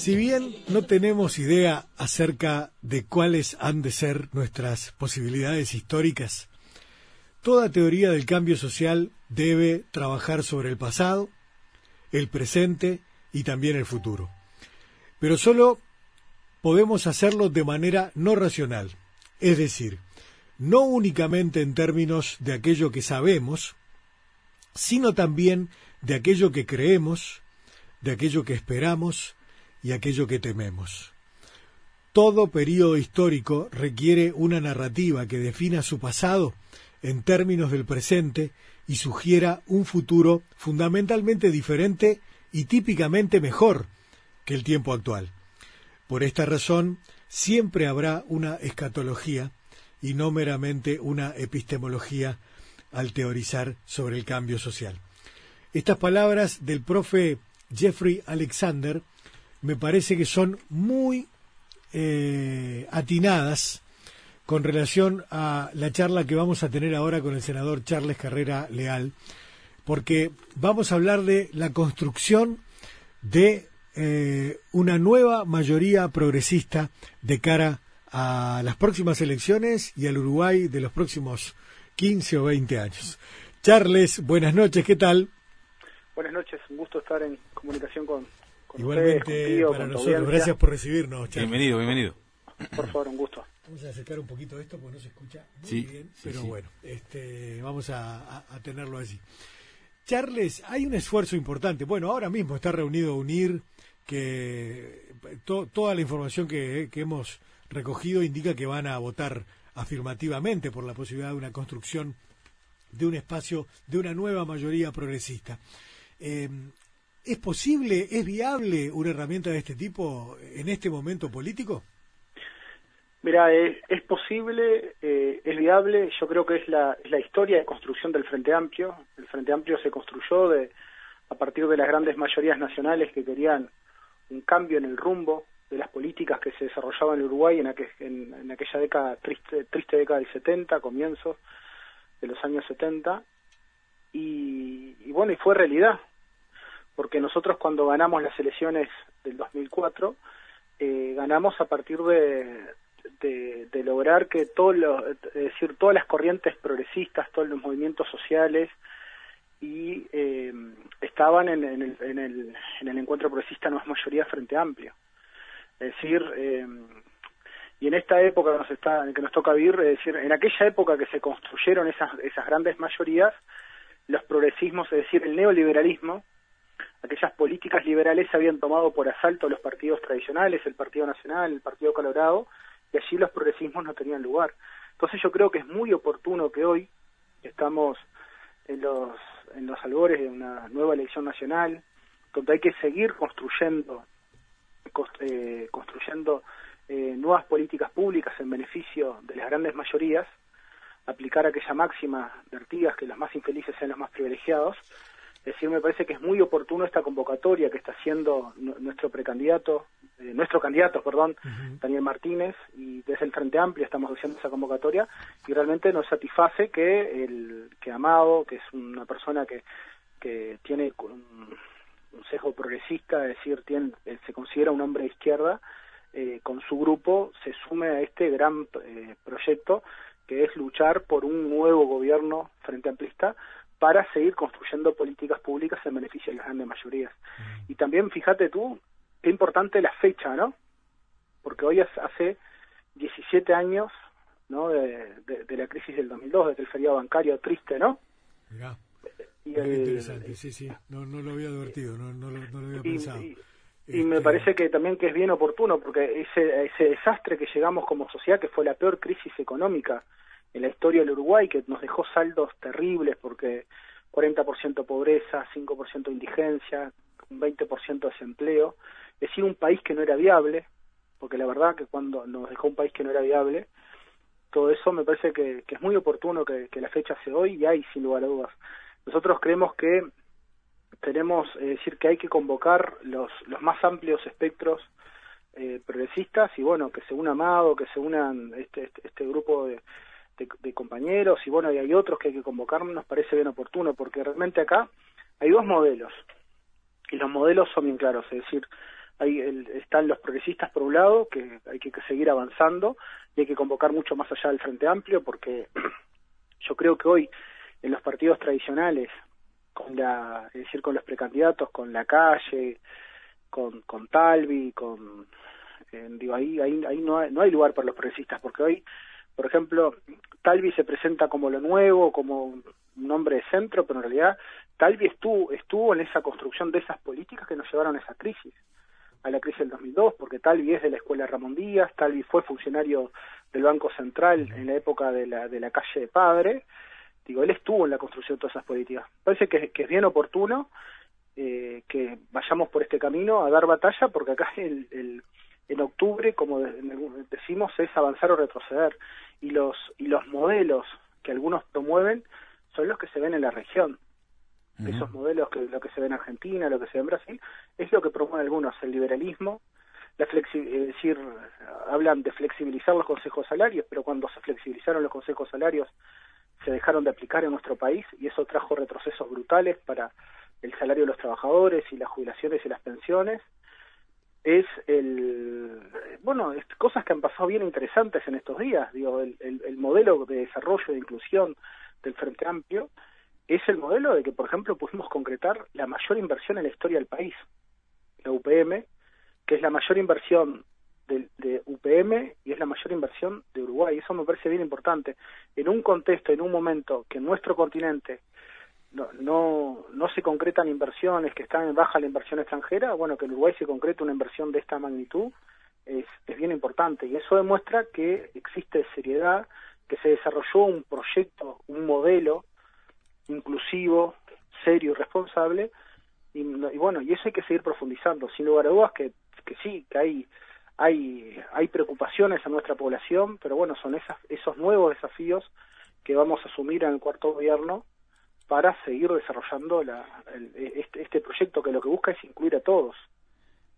Si bien no tenemos idea acerca de cuáles han de ser nuestras posibilidades históricas, toda teoría del cambio social debe trabajar sobre el pasado, el presente y también el futuro. Pero solo podemos hacerlo de manera no racional, es decir, no únicamente en términos de aquello que sabemos, sino también de aquello que creemos, de aquello que esperamos y aquello que tememos. Todo período histórico requiere una narrativa que defina su pasado en términos del presente y sugiera un futuro fundamentalmente diferente y típicamente mejor que el tiempo actual. Por esta razón, siempre habrá una escatología y no meramente una epistemología al teorizar sobre el cambio social. Estas palabras del profe Jeffrey Alexander me parece que son muy eh, atinadas con relación a la charla que vamos a tener ahora con el senador Charles Carrera Leal, porque vamos a hablar de la construcción de eh, una nueva mayoría progresista de cara a las próximas elecciones y al Uruguay de los próximos 15 o 20 años. Charles, buenas noches, ¿qué tal? Buenas noches, un gusto estar en comunicación con, Igualmente para nosotros, gracias por recibirnos. Charles. Bienvenido, bienvenido. Por favor, un gusto. Vamos a acercar un poquito esto porque no se escucha muy bien, pero bueno, este, vamos a, tenerlo allí. Charles, hay un esfuerzo importante. Bueno, ahora mismo está reunido UNIR, que toda la información que, que hemos recogido indica que van a votar afirmativamente por la posibilidad de una construcción de un espacio de una nueva mayoría progresista. Eh, ¿Es posible, es viable una herramienta de este tipo en este momento político? Mira, es, posible, eh, es viable, yo creo que es la, la, historia de construcción del Frente Amplio. El Frente Amplio se construyó de, a partir de las grandes mayorías nacionales que querían un cambio en el rumbo de las políticas que se desarrollaban en Uruguay en, en, aquella década, triste, triste década del 70, comienzos de los años 70. Y, y bueno, y fue realidad, porque nosotros cuando ganamos las elecciones del 2004, eh, ganamos a partir de, lograr que todo lo, decir, todas las corrientes progresistas, todos los movimientos sociales y eh, estaban en, el, en, el, en el encuentro progresista no es mayoría frente amplio. Es decir, eh, y en esta época nos, está, que nos toca vivir, es decir, en aquella época que se construyeron esas, esas grandes mayorías, los progresismos, es decir, el neoliberalismo, aquellas políticas liberales se habían tomado por asalto los partidos tradicionales, el Partido Nacional, el Partido Colorado, y allí los progresismos no tenían lugar. Entonces yo creo que es muy oportuno que hoy estamos en los, en los albores de una nueva elección nacional, donde hay que seguir construyendo, eh, construyendo eh, nuevas políticas públicas en beneficio de las grandes mayorías, aplicar aquella máxima de Artigas que los más infelices sean los más privilegiados, es decir, me parece que es muy oportuno esta convocatoria que está haciendo nuestro precandidato, eh, nuestro candidato, perdón, Daniel Martínez, y desde el Frente Amplio estamos haciendo esa convocatoria y realmente nos satisface que el que Amado, que es una persona que, que tiene un, un sesgo progresista, es decir, tiene, eh, se considera un hombre de izquierda, eh, con su grupo se sume a este gran proyecto que es luchar por un nuevo gobierno frente amplista para seguir construyendo políticas públicas en beneficio de las grandes mayorías. Y también, fíjate tú, qué importante la fecha, ¿no? Porque hoy hace 17 años, ¿no? De, la crisis del 2002, desde el feriado bancario triste, ¿no? Mirá. Y interesante, sí, sí, no, no lo había advertido, no, no, lo, había pensado. Y, me este, parece que también que es bien oportuno, porque ese, ese desastre que llegamos como sociedad, que fue la peor crisis económica en la historia del Uruguay, que nos dejó saldos terribles porque 40% pobreza, 5% indigencia, un 20% desempleo, es decir, un país que no era viable, porque la verdad que cuando nos dejó un país que no era viable, todo eso me parece que, es muy oportuno que, la fecha sea hoy y hay sin lugar a dudas. Nosotros creemos que tenemos, es decir, que hay que convocar los, los más amplios espectros eh, progresistas y bueno, que se una Amado, que se unan este, este, este grupo de, de, compañeros y bueno, y hay otros que hay que convocar, nos parece bien oportuno, porque realmente acá hay dos modelos y los modelos son bien claros, es decir, hay están los progresistas por un lado, que hay que seguir avanzando y hay que convocar mucho más allá del Frente Amplio, porque yo creo que hoy en los partidos tradicionales, con la, es decir, con los precandidatos, con la calle, con, con Talvi, con digo ahí ahí ahí no hay, no hay lugar para los progresistas porque hoy por ejemplo Talvi se presenta como lo nuevo como un hombre de centro pero en realidad Talvi estuvo estuvo en esa construcción de esas políticas que nos llevaron a esa crisis a la crisis del 2002 porque Talvi es de la escuela Ramón Díaz Talvi fue funcionario del Banco Central en la época de la de la calle de Padre digo él estuvo en la construcción de todas esas políticas parece que, es bien oportuno eh, que vayamos por este camino a dar batalla, porque acá el, el, en octubre, como decimos, es avanzar o retroceder. Y los, y los modelos que algunos promueven son los que se ven en la región. Esos modelos, que lo que se ve en Argentina, lo que se ve en Brasil, es lo que promueven algunos, el liberalismo, la flexi es decir, hablan de flexibilizar los consejos salarios, pero cuando se flexibilizaron los consejos salarios se dejaron de aplicar en nuestro país y eso trajo retrocesos brutales para el salario de los trabajadores y las jubilaciones y las pensiones, es el bueno cosas que han pasado bien interesantes en estos días digo el, el, modelo de desarrollo de inclusión del Frente Amplio es el modelo de que por ejemplo pudimos concretar la mayor inversión en la historia del país la UPM que es la mayor inversión de, de UPM y es la mayor inversión de Uruguay. Eso me parece bien importante. En un contexto en un momento que nuestro continente no, no, no se concretan inversiones que están en baja la inversión extranjera, bueno, que en Uruguay se concrete una inversión de esta magnitud es, es bien importante. Y eso demuestra que existe seriedad, que se desarrolló un proyecto, un modelo inclusivo, serio y responsable. Y, bueno, y eso hay que seguir profundizando, sin lugar a dudas que, que sí, que hay hay hay preocupaciones en nuestra población, pero bueno, son esas, esos nuevos desafíos que vamos a asumir en el cuarto gobierno para seguir desarrollando la, este, este, proyecto que lo que busca es incluir a todos.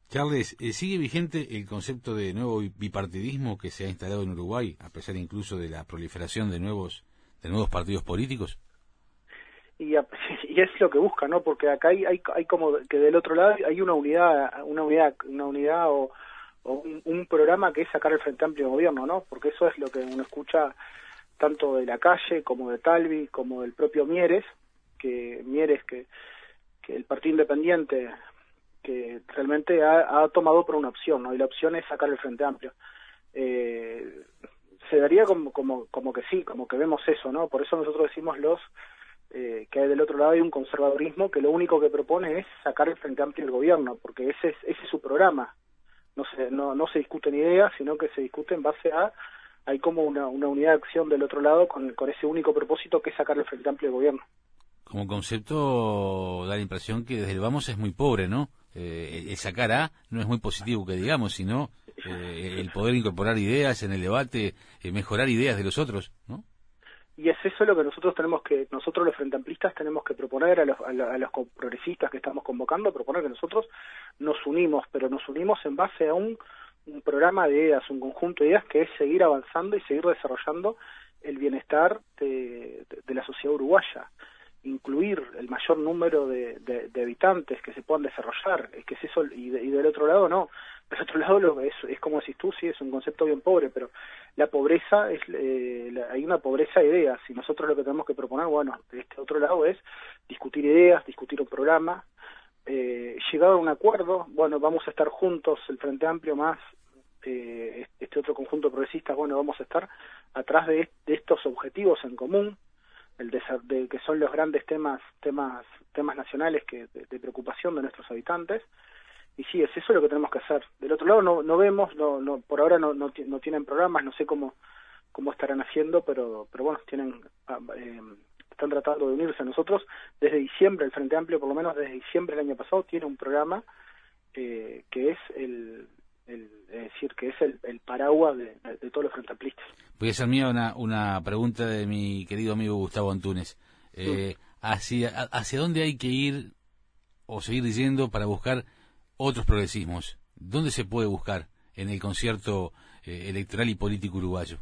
Charles, eh, ¿sigue vigente el concepto de nuevo bipartidismo que se ha instalado en Uruguay, a pesar incluso de la proliferación de nuevos, de nuevos partidos políticos? Y, y es lo que busca, ¿no? Porque acá hay, hay, hay como que del otro lado hay una unidad, una unidad, una unidad o, un, un, programa que es sacar el Frente Amplio de Gobierno, ¿no? Porque eso es lo que uno escucha tanto de la calle como de Talvi como del propio Mieres, que Mieres, que, que el Partido Independiente, que realmente ha, tomado por una opción, ¿no? Y la opción es sacar el Frente Amplio. Eh, se daría como, como, como que sí, como que vemos eso, ¿no? Por eso nosotros decimos los eh, que del otro lado hay un conservadurismo que lo único que propone es sacar el Frente Amplio del gobierno, porque ese es, ese es su programa. No se, no, no se discuten ideas, sino que se discute en base a hay como una, una unidad de acción del otro lado con, con ese único propósito que es sacar el Frente Amplio del gobierno como concepto da la impresión que desde el vamos es muy pobre, ¿no? Eh, el sacar A no es muy positivo que digamos, sino eh, el poder incorporar ideas en el debate, eh, mejorar ideas de los otros, ¿no? Y es eso lo que nosotros tenemos que, nosotros los frente amplistas tenemos que proponer a los, a, los progresistas que estamos convocando, proponer que nosotros nos unimos, pero nos unimos en base a un, programa de ideas, un conjunto de ideas que es seguir avanzando y seguir desarrollando el bienestar de la sociedad uruguaya incluir el mayor número de, de, habitantes que se puedan desarrollar, es que es eso, y, del otro lado no, del otro lado lo, es, es como si tú, sí, es un concepto bien pobre, pero la pobreza, es eh, hay una pobreza de ideas, y nosotros lo que tenemos que proponer, bueno, de este otro lado es discutir ideas, discutir un programa, eh, llegar a un acuerdo, bueno, vamos a estar juntos, el Frente Amplio más eh, este otro conjunto progresista, bueno, vamos a estar atrás de, de estos objetivos en común, el de, que son los grandes temas temas temas nacionales que de, preocupación de nuestros habitantes. Y sí es eso lo que tenemos que hacer. Del otro lado no no vemos no, no por ahora no, no, no tienen programas no sé cómo cómo estarán haciendo pero pero bueno tienen ah, eh, están tratando de unirse a nosotros. Desde diciembre el Frente Amplio por lo menos desde diciembre del año pasado tiene un programa eh, que es el el, es decir, que es el, el paraguas de, todos los frente Voy a hacer mía una, una pregunta de mi querido amigo Gustavo Antunes. Eh, hacia, ¿Hacia dónde hay que ir o seguir diciendo para buscar otros progresismos? ¿Dónde se puede buscar en el concierto eh, electoral y político uruguayo?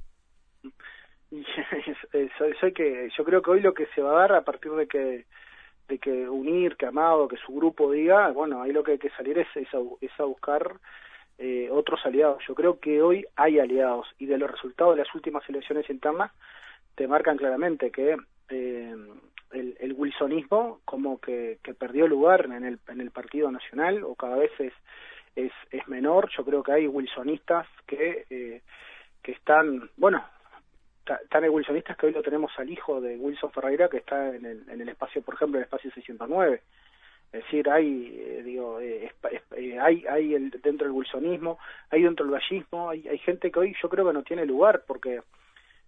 soy, que, yo creo que hoy lo que se va a dar a partir de que de que unir, que Amado, que su grupo diga, bueno, ahí lo que hay que salir es, es, a, es a buscar eh, otros aliados. Yo creo que hoy hay aliados y de los resultados de las últimas elecciones internas te marcan claramente que eh, el, el, wilsonismo como que, perdió lugar en el, en el Partido Nacional o cada vez es, es, es menor. Yo creo que hay wilsonistas que, eh, que están, bueno, tan wilsonistas que hoy lo tenemos al hijo de Wilson Ferreira que está en el, en el espacio, por ejemplo, en el espacio 609. Es decir, hay, eh, digo, eh, eh, hay, hay el, dentro del wilsonismo, hay dentro del gallismo, hay, hay gente que hoy yo creo que no tiene lugar porque,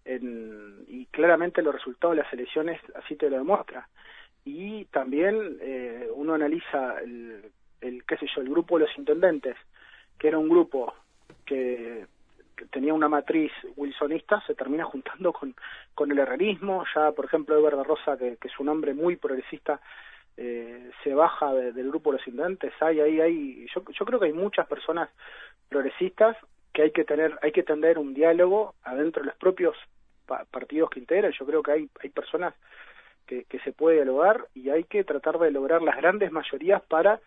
en, y claramente los resultados de las elecciones así te lo demuestra. Y también uno analiza el, el, qué sé yo, el grupo de los intendentes, que era un grupo que, tenía una matriz wilsonista, se termina juntando con, con el herrerismo, ya por ejemplo Eber Rosa, que, que es un hombre muy progresista, eh, se baja del grupo de los intendentes. Hay ahí hay yo, yo creo que hay muchas personas progresistas que hay que tener hay que tender un diálogo adentro de los propios partidos que integran. Yo creo que hay hay personas que, que se puede dialogar y hay que tratar de lograr las grandes mayorías para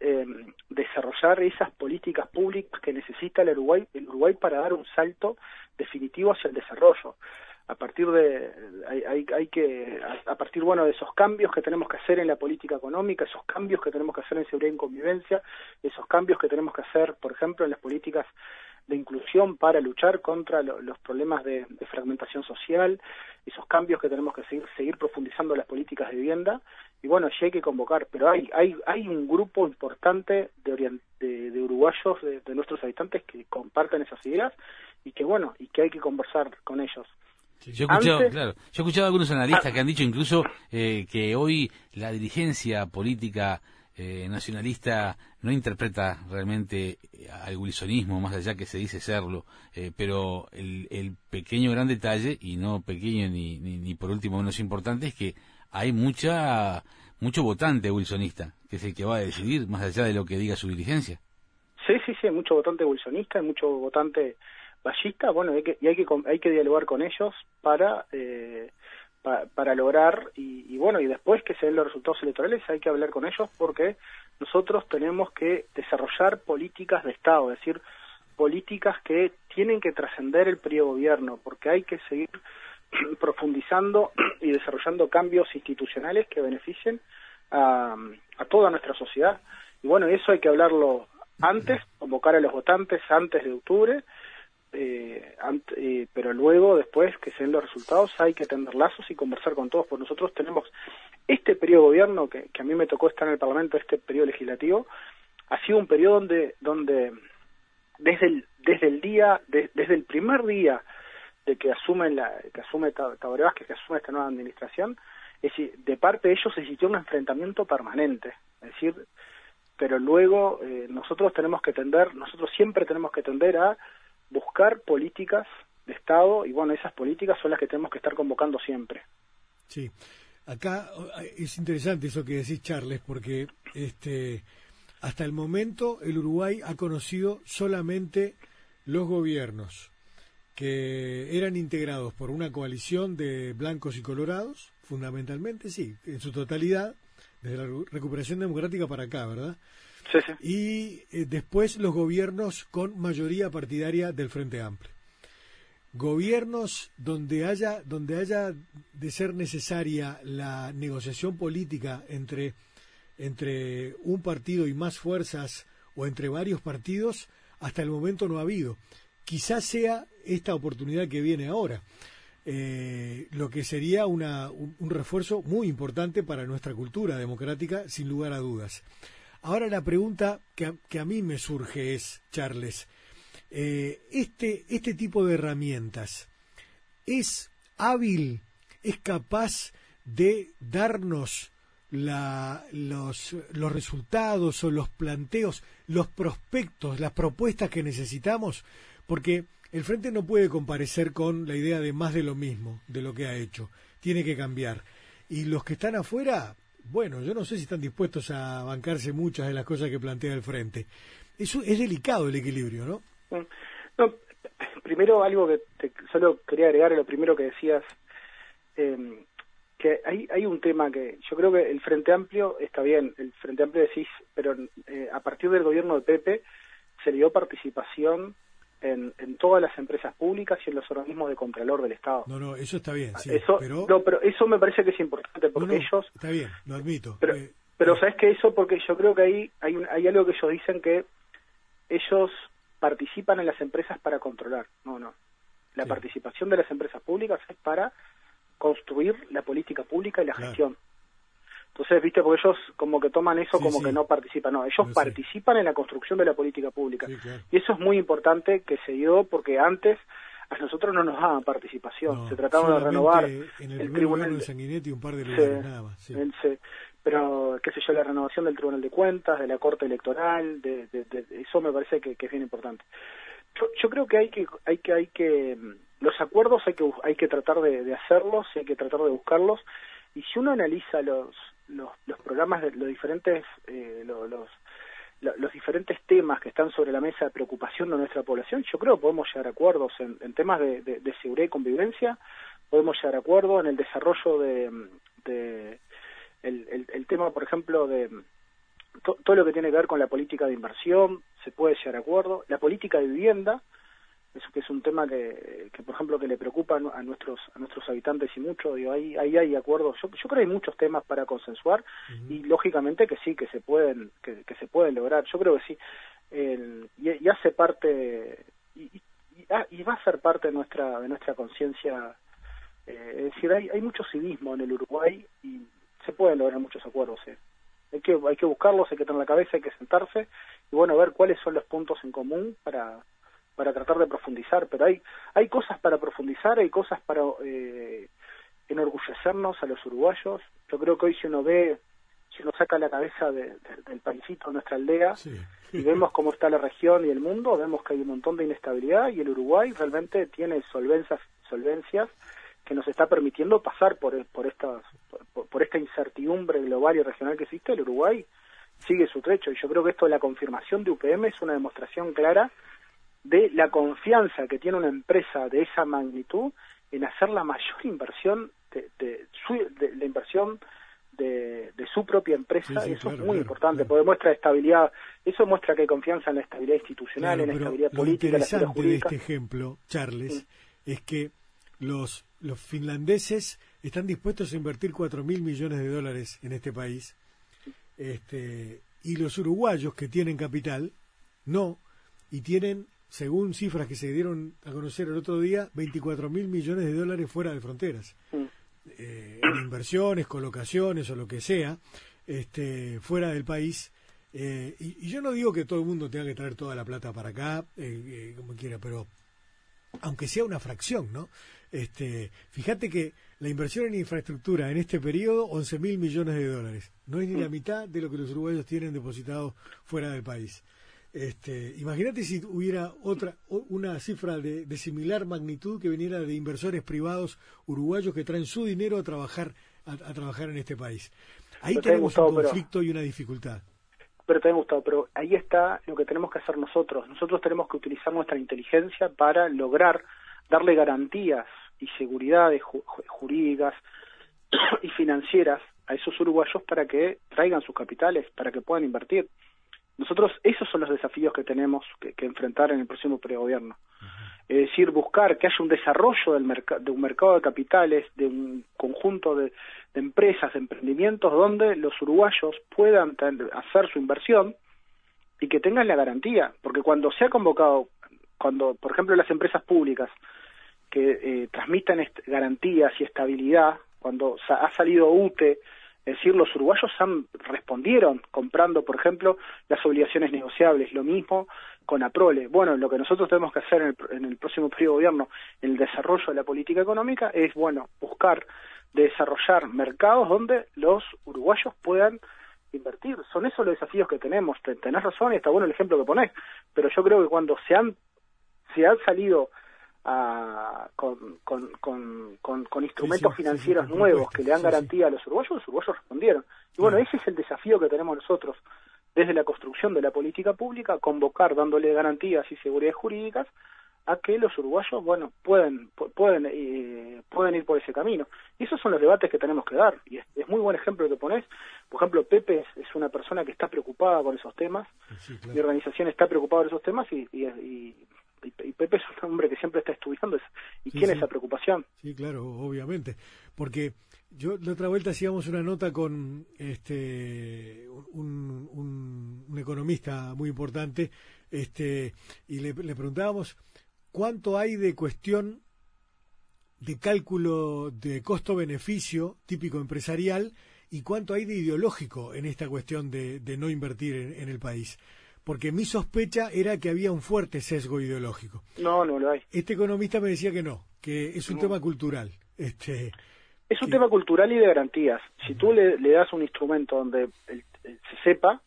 eh, desarrollar esas políticas públicas que necesita el Uruguay el Uruguay para dar un salto definitivo hacia el desarrollo a partir de hay, hay, hay que a, partir bueno de esos cambios que tenemos que hacer en la política económica esos cambios que tenemos que hacer en seguridad y convivencia esos cambios que tenemos que hacer por ejemplo en las políticas de inclusión para luchar contra lo, los problemas de, fragmentación social esos cambios que tenemos que seguir, seguir profundizando las políticas de vivienda y bueno allí hay que convocar pero hay hay hay un grupo importante de, de, de uruguayos de, de nuestros habitantes que comparten esas ideas y que bueno y que hay que conversar con ellos yo he escuchado, claro, yo he escuchado a algunos analistas ah. que han dicho incluso eh, que hoy la dirigencia política eh, nacionalista no interpreta realmente eh, al wilsonismo, más allá que se dice serlo, eh, pero el, el, pequeño gran detalle, y no pequeño ni, ni, ni, por último menos importante, es que hay mucha mucho votante wilsonista, que es el que va a decidir, más allá de lo que diga su dirigencia. Sí, sí, sí, mucho votante wilsonista, mucho votante ballista, bueno, hay que, y hay que, hay que dialogar con ellos para, eh, pa, para lograr, y, y, bueno, y después que se den los resultados electorales hay que hablar con ellos porque nosotros tenemos que desarrollar políticas de Estado, es decir, políticas que tienen que trascender el periodo gobierno, porque hay que seguir profundizando y desarrollando cambios institucionales que beneficien a, a toda nuestra sociedad. Y bueno, eso hay que hablarlo antes, convocar a los votantes antes de octubre, eh, eh, pero luego, después que se den los resultados, hay que tender lazos y conversar con todos, porque nosotros tenemos este periodo de gobierno, que, a mí me tocó estar en el Parlamento, este periodo legislativo, ha sido un periodo donde, donde desde el, desde el día, de, desde el primer día de que asume la, que asume Tabaré que asume esta nueva administración, es decir, de parte de ellos existió un enfrentamiento permanente, es decir, pero luego eh, nosotros tenemos que tender, nosotros siempre tenemos que tender a buscar políticas de Estado y bueno, esas políticas son las que tenemos que estar convocando siempre. Sí, acá es interesante eso que decís, Charles, porque este, hasta el momento el Uruguay ha conocido solamente los gobiernos que eran integrados por una coalición de blancos y colorados, fundamentalmente, sí, en su totalidad, desde la recuperación democrática para acá, ¿verdad? Y eh, después los gobiernos con mayoría partidaria del Frente Amplio. Gobiernos donde haya, donde haya de ser necesaria la negociación política entre, entre un partido y más fuerzas o entre varios partidos, hasta el momento no ha habido. Quizás sea esta oportunidad que viene ahora. Eh, lo que sería una, un, un, refuerzo muy importante para nuestra cultura democrática, sin lugar a dudas. Ahora la pregunta que a, que a mí me surge es, Charles, eh, este, este tipo de herramientas, ¿es hábil, es capaz de darnos la, los, los resultados o los planteos, los prospectos, las propuestas que necesitamos? Porque el Frente no puede comparecer con la idea de más de lo mismo, de lo que ha hecho. Tiene que cambiar. Y los que están afuera bueno, yo no sé si están dispuestos a bancarse muchas de las cosas que plantea el frente. Eso es delicado el equilibrio, ¿no? Mm. No, primero algo que te, solo quería agregar, lo primero que decías, eh, que hay, hay un tema que yo creo que el Frente Amplio está bien, el Frente Amplio decís, pero eh, a partir del gobierno de Pepe se le dio participación en, en, todas las empresas públicas y en los organismos de contralor del Estado. No, no, eso está bien, sí, eso, pero... No, pero eso me parece que es importante porque ellos... Está bien, lo admito. Pero, eh, pero ¿sabes que Eso porque yo creo que ahí hay, un, hay algo que ellos dicen que ellos participan en las empresas para controlar. No, no. La Sí. participación de las empresas públicas es para construir la política pública y la Claro. gestión. Entonces, viste, porque ellos como que toman eso Sí, como sí. que no participan. No, ellos participan en la construcción de la política pública. claro. Y eso es muy importante que se dio porque antes a nosotros no nos daban participación. No, se trataba de renovar en el, el tribunal de Sanguinetti un par de lugares, nada más. el- pero, qué sé yo, la renovación del Tribunal de Cuentas, de la Corte Electoral, de, de- de- eso me parece que, que es bien importante. Yo, yo creo que hay que, hay que, hay que, los acuerdos hay que, hay que tratar de, de hacerlos, hay que tratar de buscarlos, y si uno analiza los, los, los programas de los diferentes, eh, lo- los, lo- los diferentes temas que están sobre la mesa de preocupación de nuestra población, yo creo que podemos llegar a acuerdos en, temas de, de- seguridad y convivencia, podemos llegar a acuerdos en el desarrollo de, de el, el, tema, por ejemplo, de to- todo lo que tiene que ver con la política de inversión, se puede llegar a acuerdo, la política de vivienda, eso que es un tema que, que por ejemplo, que le preocupa a nu- a nuestros a nuestros habitantes y mucho, digo, ahí, ahí hay acuerdos, yo, yo creo que hay muchos temas para consensuar y lógicamente que sí, que se pueden que, que se pueden lograr, yo creo que sí, El- y, y hace parte, y, y- y- ah, y va a ser parte de nuestra de nuestra conciencia eh, es decir, hay, hay mucho civismo en el Uruguay y se pueden lograr muchos acuerdos. ¿eh? Hay, que, hay que buscarlos, hay que tener la cabeza, hay que sentarse y bueno, ver cuáles son los puntos en común para, para tratar de profundizar. Pero hay, hay cosas para profundizar, hay cosas para eh, enorgullecernos a los uruguayos. Yo creo que hoy si uno ve, si uno saca la cabeza de- de- del paisito, de nuestra aldea, Sí. y vemos cómo está la región y el mundo, vemos que hay un montón de inestabilidad y el Uruguay realmente tiene solvencias, solvencias que nos está permitiendo pasar por, por, estas, por, por esta incertidumbre global y regional que existe. El Uruguay sigue su trecho y yo creo que esto de la confirmación de UPM es una demostración clara de la confianza que tiene una empresa de esa magnitud en hacer la mayor inversión de, de, su, de la inversión de, de su propia empresa Sí, sí, y eso claro, es muy claro, importante claro. porque muestra estabilidad eso muestra que hay confianza en la estabilidad institucional en la estabilidad lo política la estabilidad interesante de jurídica este ejemplo, Charles, Sí. es que los, los finlandeses están dispuestos a invertir cuatro mil millones de dólares en este país este, y los uruguayos que tienen capital no y tienen según cifras que se dieron a conocer el otro día 24 mil millones de dólares fuera de fronteras Mm. eh, en inversiones, colocaciones o lo que sea, este, fuera del país. Eh, y, y yo no digo que todo el mundo tenga que traer toda la plata para acá, eh, eh, como quiera, pero aunque sea una fracción, ¿no? Este, fíjate que la inversión en infraestructura en este periodo, 11 mil millones de dólares. No es ni la mitad de lo que los uruguayos tienen depositado fuera del país. Este, imagínate si hubiera otra una cifra de, de similar magnitud que viniera de inversores privados uruguayos que traen su dinero a trabajar a, a trabajar en este país. Ahí Pero te tenemos Gustavo, un pero- conflicto y una dificultad. pero también Gustavo, pero ahí está lo que tenemos que hacer nosotros. Nosotros tenemos que utilizar nuestra inteligencia para lograr darle garantías y seguridades ju- ju- jurídicas y financieras a esos uruguayos para que traigan sus capitales, para que puedan invertir. Nosotros, esos son los desafíos que tenemos que, que enfrentar en el próximo pregobierno. Es decir, buscar que haya un desarrollo del de un mercado de capitales, de un conjunto de, de empresas, de emprendimientos, donde los uruguayos puedan hacer su inversión y que tengan la garantía. Porque cuando se ha convocado, cuando, por ejemplo, las empresas públicas que eh, transmitan garantías y estabilidad, cuando sa- ha salido UTE, es decir, los uruguayos han respondieron comprando, por ejemplo, las obligaciones negociables, lo mismo con APROLE. Bueno, lo que nosotros tenemos que hacer en el, en el próximo periodo de gobierno, en el desarrollo de la política económica, es, bueno, buscar desarrollar mercados donde los uruguayos puedan invertir. Son esos los desafíos que tenemos. Te- Tenés razón y está bueno el ejemplo que ponés, pero yo creo que cuando se han, se han salido a- con, con, con, instrumentos financieros nuevos que le dan garantía a los uruguayos, los uruguayos respondieron. Y bueno, Claro. ese es el desafío que tenemos nosotros desde la construcción de la política pública, convocar dándole garantías y seguridades jurídicas a que los uruguayos, bueno, pueden pueden eh, pueden ir por ese camino. Y esos son los debates que tenemos que dar. Y es, muy buen ejemplo que pones. Por ejemplo, Pepe es, una persona que está preocupada por esos temas. Mi organización está preocupada por esos temas y, y, Pepe es un hombre que siempre está estudiando y tiene esa preocupación. Sí, claro, obviamente. Porque yo la otra vuelta hacíamos una nota con este un, un, un economista muy importante este y le, le preguntábamos cuánto hay de cuestión de cálculo de costo-beneficio típico empresarial y cuánto hay de ideológico en esta cuestión de, no invertir en, el país. Porque mi sospecha era que había un fuerte sesgo ideológico. No, no lo hay. Este economista me decía que no, que es un tema cultural. Este, es un tema cultural y de garantías. Si tú le, das un instrumento donde se sepa,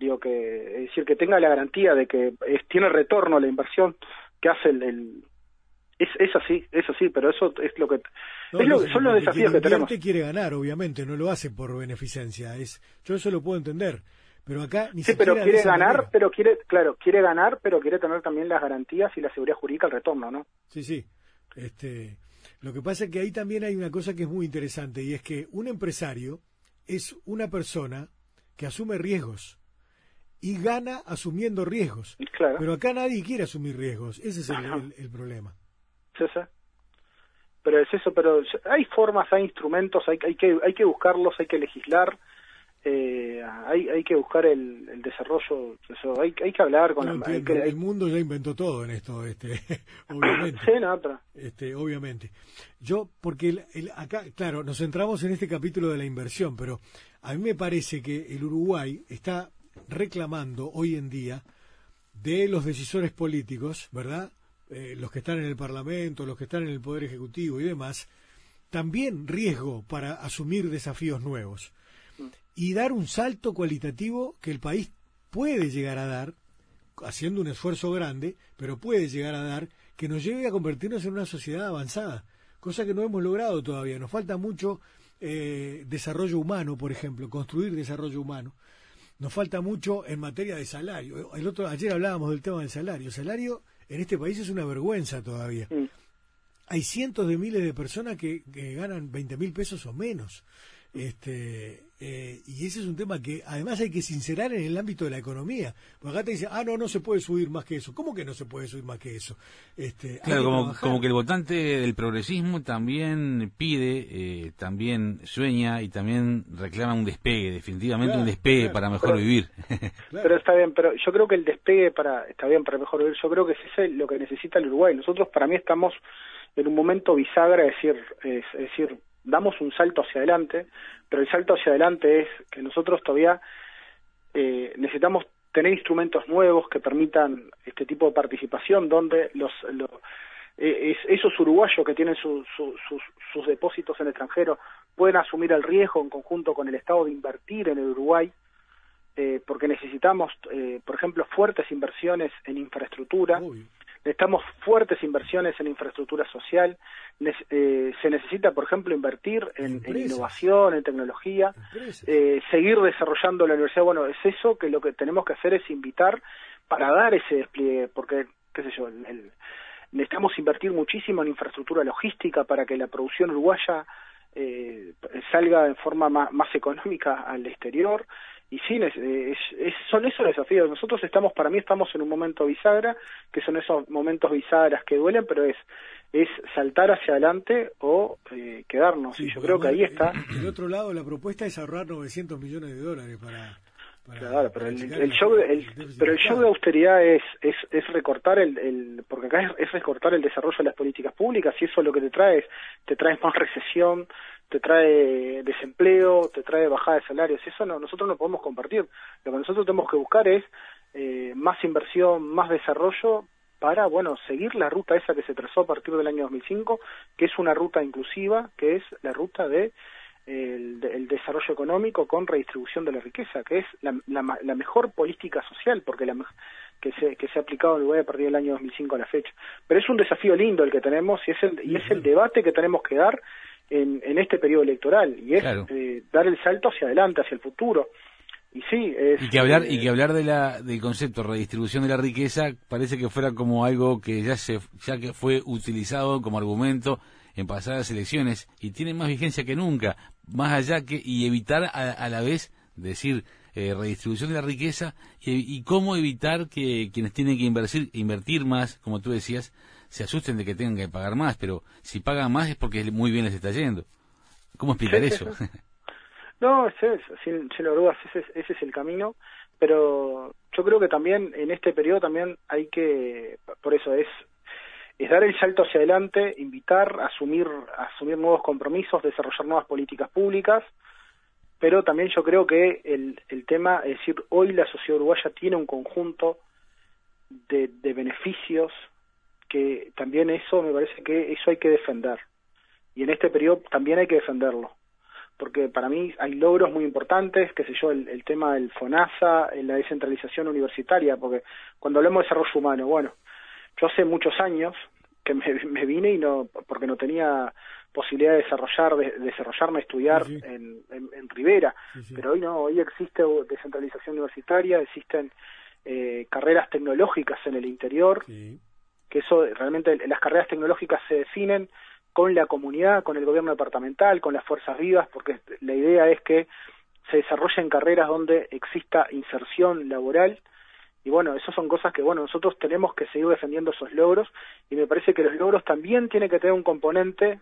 digo que, es decir, que tenga la garantía de que tiene retorno la inversión que hace el, es, es así, es así, pero eso es lo que, son los desafíos que tenemos. quiere ganar, obviamente, no lo hace por beneficencia. Es, yo eso lo puedo entender, pero acá ni sí, pero quiere ganar, pero quiere, claro, quiere ganar, pero quiere tener también las garantías y la seguridad jurídica al retorno, ¿no? Sí, sí. Este, lo que pasa es que ahí también hay una cosa que es muy interesante y es que un empresario es una persona que asume riesgos y gana asumiendo riesgos. Pero acá nadie quiere asumir riesgos. Ese es el, problema. Sí, sí. Pero es eso, pero hay formas, hay instrumentos, hay, hay, que, hay que buscarlos, hay que legislar, eh, hay, hay que buscar el, desarrollo, eso, hay, hay que hablar con el, mundo ya inventó todo en esto, este, obviamente. sí, no, otra. Este, obviamente. Yo, porque acá, claro, nos centramos en este capítulo de la inversión, pero a mí me parece que el Uruguay está reclamando hoy en día de los decisores políticos, ¿verdad? Eh, los que están en el Parlamento, los que están en el Poder Ejecutivo y demás, también riesgo para asumir desafíos nuevos y dar un salto cualitativo que el país puede llegar a dar, haciendo un esfuerzo grande, pero puede llegar a dar, que nos lleve a convertirnos en una sociedad avanzada, cosa que no hemos logrado todavía. Nos falta mucho eh, desarrollo humano, por ejemplo, construir desarrollo humano nos falta mucho en materia de salario. El otro ayer hablábamos del tema del salario. El salario en este país es una vergüenza todavía. Hay cientos de miles de personas que, que ganan 20 mil pesos o menos. Este, eh, y ese es un tema que además hay que sincerar en el ámbito de la economía. Porque acá te dicen, ah, no, no se puede subir más que eso. ¿Cómo que no se puede subir más que eso? Este, claro, como, como, que el votante del progresismo también pide, eh, también sueña y también reclama un despegue, definitivamente un despegue para mejor vivir. Pero está bien, pero yo creo que el despegue para, está bien para mejor vivir, yo creo que es lo que necesita el Uruguay. Nosotros para mí estamos en un momento bisagra, es decir, es decir, damos un salto hacia adelante, pero el salto hacia adelante es que nosotros todavía eh, necesitamos tener instrumentos nuevos que permitan este tipo de participación, donde los, eh, esos uruguayos que tienen sus depósitos en el extranjero pueden asumir el riesgo en conjunto con el Estado de invertir en el Uruguay, eh, porque necesitamos, por ejemplo, fuertes inversiones en infraestructura. Necesitamos fuertes inversiones en infraestructura social. Eh, se necesita, por ejemplo, invertir en, innovación, en tecnología, eh, seguir desarrollando la universidad. Bueno, es eso que lo que tenemos que hacer es invitar para dar ese despliegue, porque, qué sé yo, necesitamos invertir muchísimo en infraestructura logística para que la producción uruguaya eh, salga de forma más económica al exterior y sí, es, son esos desafíos. Nosotros estamos, para mí estamos en un momento bisagra, que son esos momentos bisagras que duelen, pero es es saltar hacia adelante o eh, quedarnos. y yo creo que ahí está. Del otro lado, la propuesta es ahorrar 900 millones de dólares para... claro, pero el, show, pero el show de austeridad es, es, es recortar el, el porque acá es, es, recortar el desarrollo de las políticas públicas y eso lo que te trae es, te trae más recesión, te trae desempleo, te trae bajada de salarios. Eso no, nosotros no podemos compartir. Lo que nosotros tenemos que buscar es eh, más inversión, más desarrollo para, bueno, seguir la ruta esa que se trazó a partir del año 2005, que es una ruta inclusiva, que es la ruta de el, desarrollo económico con redistribución de la riqueza, que es la, la, mejor política social, porque la, que se, que se ha aplicado en Uruguay a partir del año 2005 a la fecha. Pero es un desafío lindo el que tenemos y es el, y es el debate que tenemos que dar en, en este periodo electoral y es eh, dar el salto hacia adelante, hacia el futuro. y sí, es, y que hablar y que hablar de la del concepto redistribución de la riqueza parece que fuera como algo que ya se ya que fue utilizado como argumento en pasadas elecciones y tiene más vigencia que nunca, más allá que y evitar a, la vez decir eh, redistribución de la riqueza y, cómo evitar que quienes tienen que invertir invertir más, como tú decías, se asusten de que tengan que pagar más, pero si pagan más es porque muy bien les está yendo. ¿Cómo explicar eso? No, es, sin, sin dudas, ese, ese es el camino, pero yo creo que también en este periodo también hay que, por eso es es dar el salto hacia adelante, invitar asumir, asumir nuevos compromisos, desarrollar nuevas políticas públicas, pero también yo creo que el, el tema, es decir, hoy la sociedad uruguaya tiene un conjunto de, de beneficios que también eso me parece que eso hay que defender. Y en este periodo también hay que defenderlo. Porque para mí hay logros muy importantes, qué sé yo, el, tema del FONASA, la descentralización universitaria, porque cuando hablamos de desarrollo humano, bueno, yo hace muchos años que me, vine y no, porque no tenía posibilidad de desarrollar, de, desarrollarme, estudiar En, en, Rivera, pero hoy no, hoy existe descentralización universitaria, existen eh, carreras tecnológicas en el interior, que eso realmente las carreras tecnológicas se definen con la comunidad, con el gobierno departamental, con las fuerzas vivas, porque la idea es que se desarrollen carreras donde exista inserción laboral. Y bueno, esas son cosas que bueno, nosotros tenemos que seguir defendiendo esos logros. Y me parece que los logros también tienen que tener un componente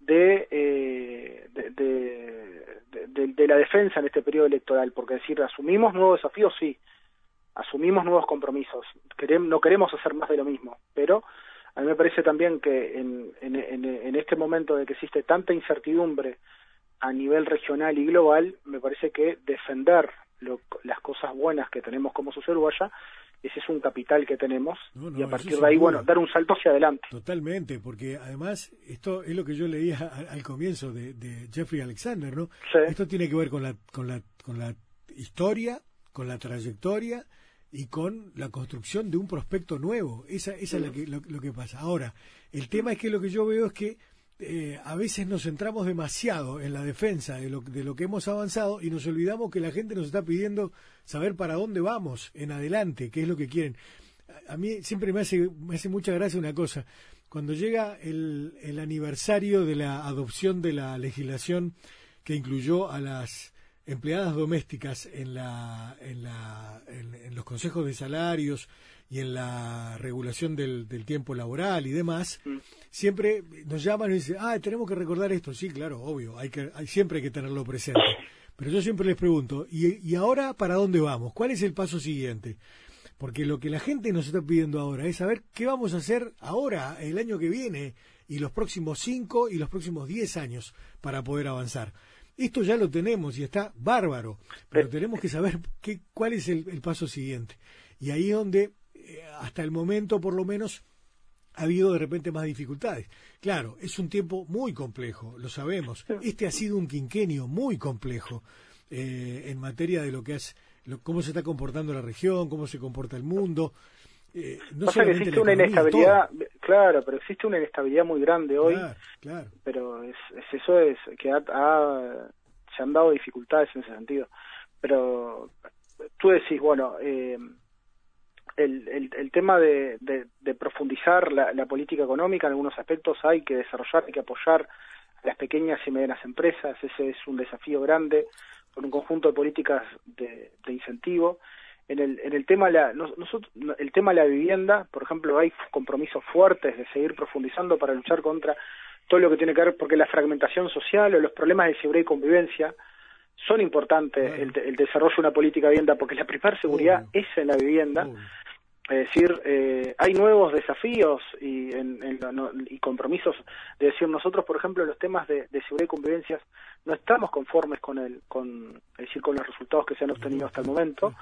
de, eh, de, de, la defensa en este periodo electoral, porque decir, asumimos nuevos desafíos, sí, asumimos nuevos compromisos, queremos, no queremos hacer más de lo mismo, pero a mí me parece también que en, en, este momento de que existe tanta incertidumbre a nivel regional y global, me parece que defender las cosas buenas que tenemos como sociedad uruguaya, ese es un capital que tenemos y a partir de ahí, bueno, dar un salto hacia adelante. Totalmente, porque además esto es lo que yo leía al comienzo de, Jeffrey Alexander, ¿no? Esto tiene que ver con la, con la, con la historia, con la trayectoria y con la construcción de un prospecto nuevo. Esa, esa es lo que, pasa. Ahora, el tema es que lo que yo veo es que eh, a veces nos centramos demasiado en la defensa de lo, de lo que hemos avanzado y nos olvidamos que la gente nos está pidiendo saber para dónde vamos en adelante, qué es lo que quieren. A, mí siempre me hace, me hace mucha gracia una cosa. Cuando llega el, el aniversario de la adopción de la legislación que incluyó a las empleadas domésticas en, la, en, la, en, los consejos de salarios y en la regulación del, del tiempo laboral y demás, mm. siempre nos llaman y dicen, ah, tenemos que recordar esto. Sí, claro, obvio, hay que, hay, siempre hay que tenerlo presente. Pero yo siempre les pregunto, ¿y, ¿y ahora para dónde vamos? ¿Cuál es el paso siguiente? Porque lo que la gente nos está pidiendo ahora es saber qué vamos a hacer ahora, el año que viene, y los próximos cinco y los próximos diez años para poder avanzar. Esto ya lo tenemos y está bárbaro, pero tenemos que saber qué, cuál es el, paso siguiente. Y ahí es donde, eh, hasta el momento por lo menos, ha habido de repente más dificultades. Claro, es un tiempo muy complejo, lo sabemos. Este ha sido un quinquenio muy complejo eh, en materia de lo que es, cómo se está comportando la región, cómo se comporta el mundo. Eh, no Pasa que existe una inestabilidad, claro, pero existe una inestabilidad muy grande hoy. Claro, Pero es, eso es que se han dado dificultades en ese sentido. Pero tú decís, bueno, eh, el, el, el, tema de, de, profundizar la, la, política económica en algunos aspectos hay que desarrollar, hay que apoyar a las pequeñas y medianas empresas, ese es un desafío grande, con un conjunto de políticas de, de incentivo en el, en el tema la, nosotros, el tema de la vivienda, por ejemplo, hay compromisos fuertes de seguir profundizando para luchar contra todo lo que tiene que ver, porque la fragmentación social o los problemas de seguridad y convivencia son importantes el, el, desarrollo de una política de vivienda, porque la primera seguridad es en la vivienda. Es decir, eh, hay nuevos desafíos y, en, y compromisos de decir nosotros, por ejemplo, en los temas de, de, seguridad y convivencia no estamos conformes con el, con, decir, con los resultados que se han obtenido hasta el momento,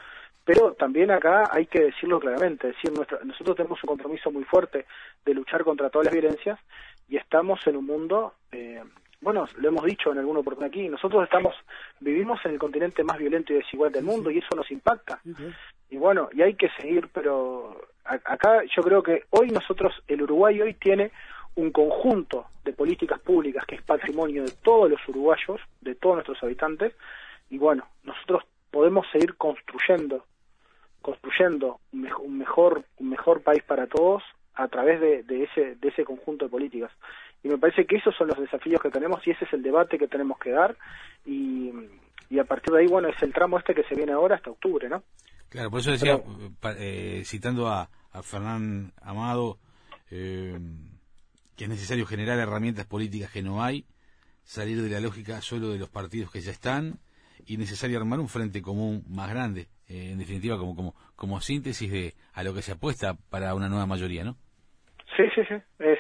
pero también acá hay que decirlo claramente, decir nosotros tenemos un compromiso muy fuerte de luchar contra todas las violencias y estamos en un mundo eh, bueno, lo hemos dicho en alguna oportunidad aquí, nosotros estamos, vivimos en el continente más violento y desigual del mundo y eso nos impacta. Y bueno, y hay que seguir, pero acá yo creo que hoy nosotros, el Uruguay hoy tiene un conjunto de políticas públicas que es patrimonio de todos los uruguayos, de todos nuestros habitantes, y bueno, nosotros podemos seguir construyendo, construyendo un, mejor, un mejor país para todos a través de, de, ese, de ese conjunto de políticas. Y me parece que esos son los desafíos que tenemos y ese es el debate que tenemos que dar y, y a partir de ahí, bueno, es el tramo este que se viene ahora hasta octubre, ¿no? Claro, por eso decía, eh, citando a, a Fernán Amado, eh, que es necesario generar herramientas políticas que no hay, salir de la lógica solo de los partidos que ya están y necesario armar un frente común más grande, eh, en definitiva como, como, como síntesis de a lo que se apuesta para una nueva mayoría, ¿no? Sí, sí, sí, es,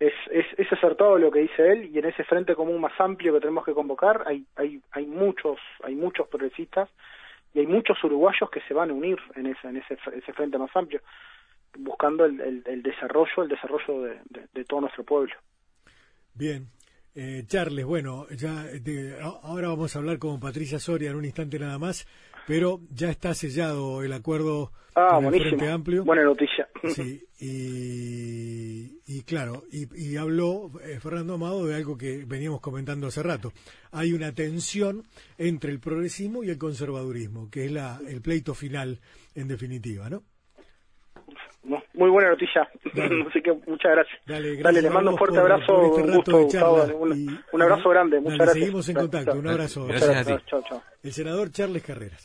es, es, es acertado lo que dice él y en ese frente común más amplio que tenemos que convocar hay, hay, hay muchos, hay muchos progresistas y hay muchos uruguayos que se van a unir en ese, en ese, ese frente más amplio, buscando el, el, desarrollo, el desarrollo de, de, todo nuestro pueblo. Bien. Eh, Charles, bueno, ya ahora vamos a hablar con Patricia Soria en un instante nada más, pero ya está sellado el acuerdo ah, con el Frente Amplio. Buena noticia. Sí, y, claro, y, habló eh, Fernando Amado de algo que veníamos comentando hace rato. Hay una tensión entre el progresismo y el conservadurismo, que es la, el pleito final en definitiva, ¿no? Muy buena noticia, así que muchas gracias. Dale, le mando un fuerte abrazo, este un gusto, un, abrazo grande, muchas gracias. Seguimos en contacto, un abrazo. Gracias, El senador Charles Carreras.